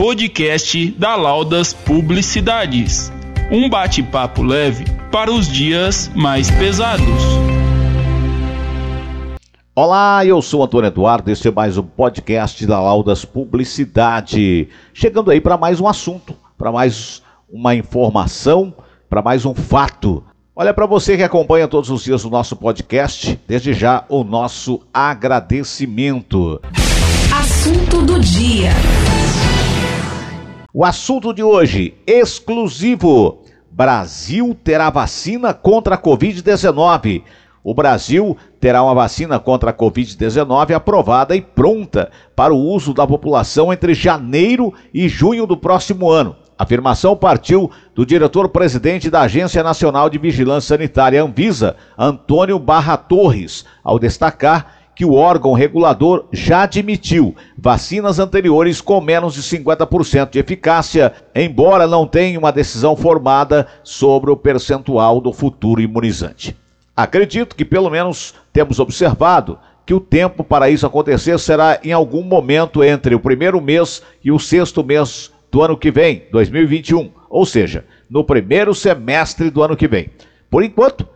podcast da Laudas Publicidades. Um bate-papo leve para os dias mais pesados. Olá, eu sou Antônio Eduardo, este é mais um podcast da Laudas Publicidade. Chegando aí para mais um assunto, para mais uma informação, para mais um fato. Olha, para você que acompanha todos os dias o nosso podcast, desde já o nosso agradecimento. Assunto do dia. O assunto de hoje, exclusivo. Brasil terá vacina contra a Covid-19. O Brasil terá uma vacina contra a Covid-19 aprovada e pronta para o uso da população entre janeiro e junho do próximo ano. A afirmação partiu do diretor-presidente da Agência Nacional de Vigilância Sanitária, Anvisa, Antônio Barra Torres, ao destacar que o órgão regulador já admitiu vacinas anteriores com menos de 50% de eficácia, embora não tenha uma decisão formada sobre o percentual do futuro imunizante. Acredito que pelo menos temos observado que o tempo para isso acontecer será em algum momento entre o primeiro mês e o sexto mês do ano que vem, 2021, ou seja, no primeiro semestre do ano que vem. Por enquanto,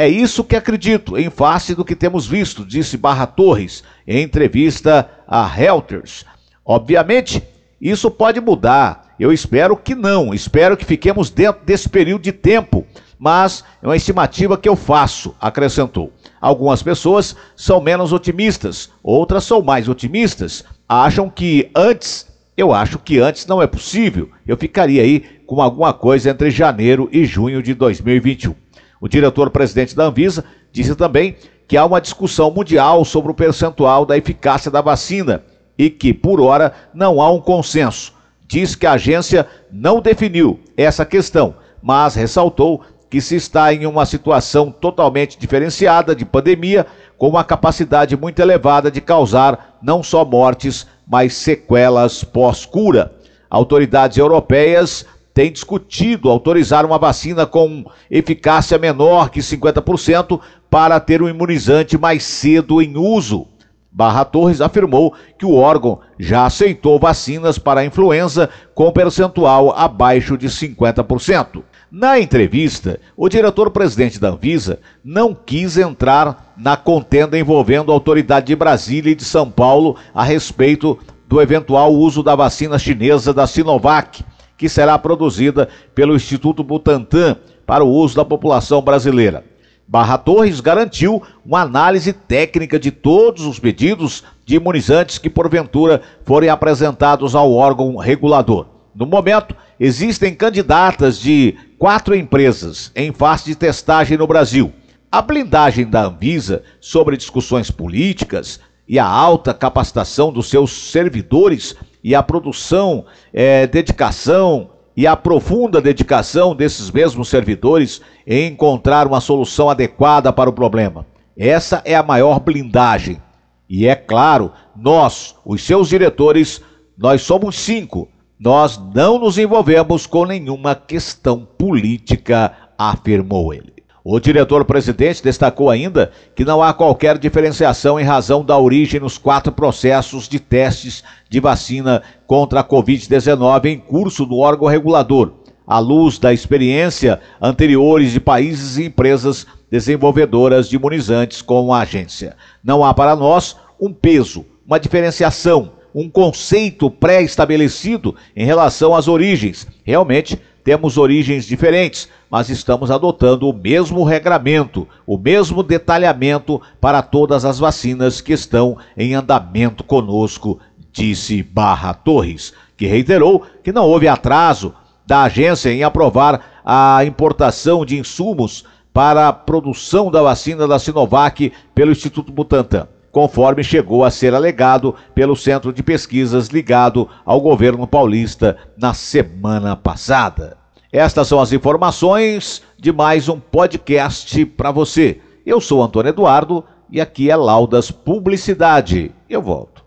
é isso que acredito, em face do que temos visto, disse Barra Torres em entrevista a Reuters. Obviamente, isso pode mudar. Eu espero que não. Espero que fiquemos dentro desse período de tempo. Mas é uma estimativa que eu faço, acrescentou. Algumas pessoas são menos otimistas, outras são mais otimistas. Acham que antes, eu acho que antes não é possível. Eu ficaria aí com alguma coisa entre janeiro e junho de 2021. O diretor-presidente da Anvisa disse também que há uma discussão mundial sobre o percentual da eficácia da vacina e que, por hora, não há um consenso. Diz que a agência não definiu essa questão, mas ressaltou que se está em uma situação totalmente diferenciada de pandemia, com uma capacidade muito elevada de causar não só mortes, mas sequelas pós-cura. Autoridades europeias tem discutido autorizar uma vacina com eficácia menor que 50% para ter um imunizante mais cedo em uso. Barra Torres afirmou que o órgão já aceitou vacinas para a influenza com percentual abaixo de 50%. Na entrevista, o diretor-presidente da Anvisa não quis entrar na contenda envolvendo a autoridade de Brasília e de São Paulo a respeito do eventual uso da vacina chinesa da Sinovac que será produzida pelo Instituto Butantan para o uso da população brasileira. Barra Torres garantiu uma análise técnica de todos os pedidos de imunizantes que porventura forem apresentados ao órgão regulador. No momento, existem candidatas de quatro empresas em fase de testagem no Brasil. A blindagem da Anvisa sobre discussões políticas e a alta capacitação dos seus servidores e a produção, é, dedicação e a profunda dedicação desses mesmos servidores em encontrar uma solução adequada para o problema. Essa é a maior blindagem. E é claro, nós, os seus diretores, nós somos cinco. Nós não nos envolvemos com nenhuma questão política, afirmou ele. O diretor-presidente destacou ainda que não há qualquer diferenciação em razão da origem nos quatro processos de testes de vacina contra a Covid-19 em curso do órgão regulador, à luz da experiência anteriores de países e empresas desenvolvedoras de imunizantes com a agência. Não há para nós um peso, uma diferenciação, um conceito pré-estabelecido em relação às origens. Realmente, temos origens diferentes, mas estamos adotando o mesmo regramento, o mesmo detalhamento para todas as vacinas que estão em andamento conosco, disse Barra Torres, que reiterou que não houve atraso da agência em aprovar a importação de insumos para a produção da vacina da Sinovac pelo Instituto Butantan conforme chegou a ser alegado pelo Centro de Pesquisas ligado ao governo paulista na semana passada. Estas são as informações de mais um podcast para você. Eu sou Antônio Eduardo e aqui é Laudas Publicidade. Eu volto.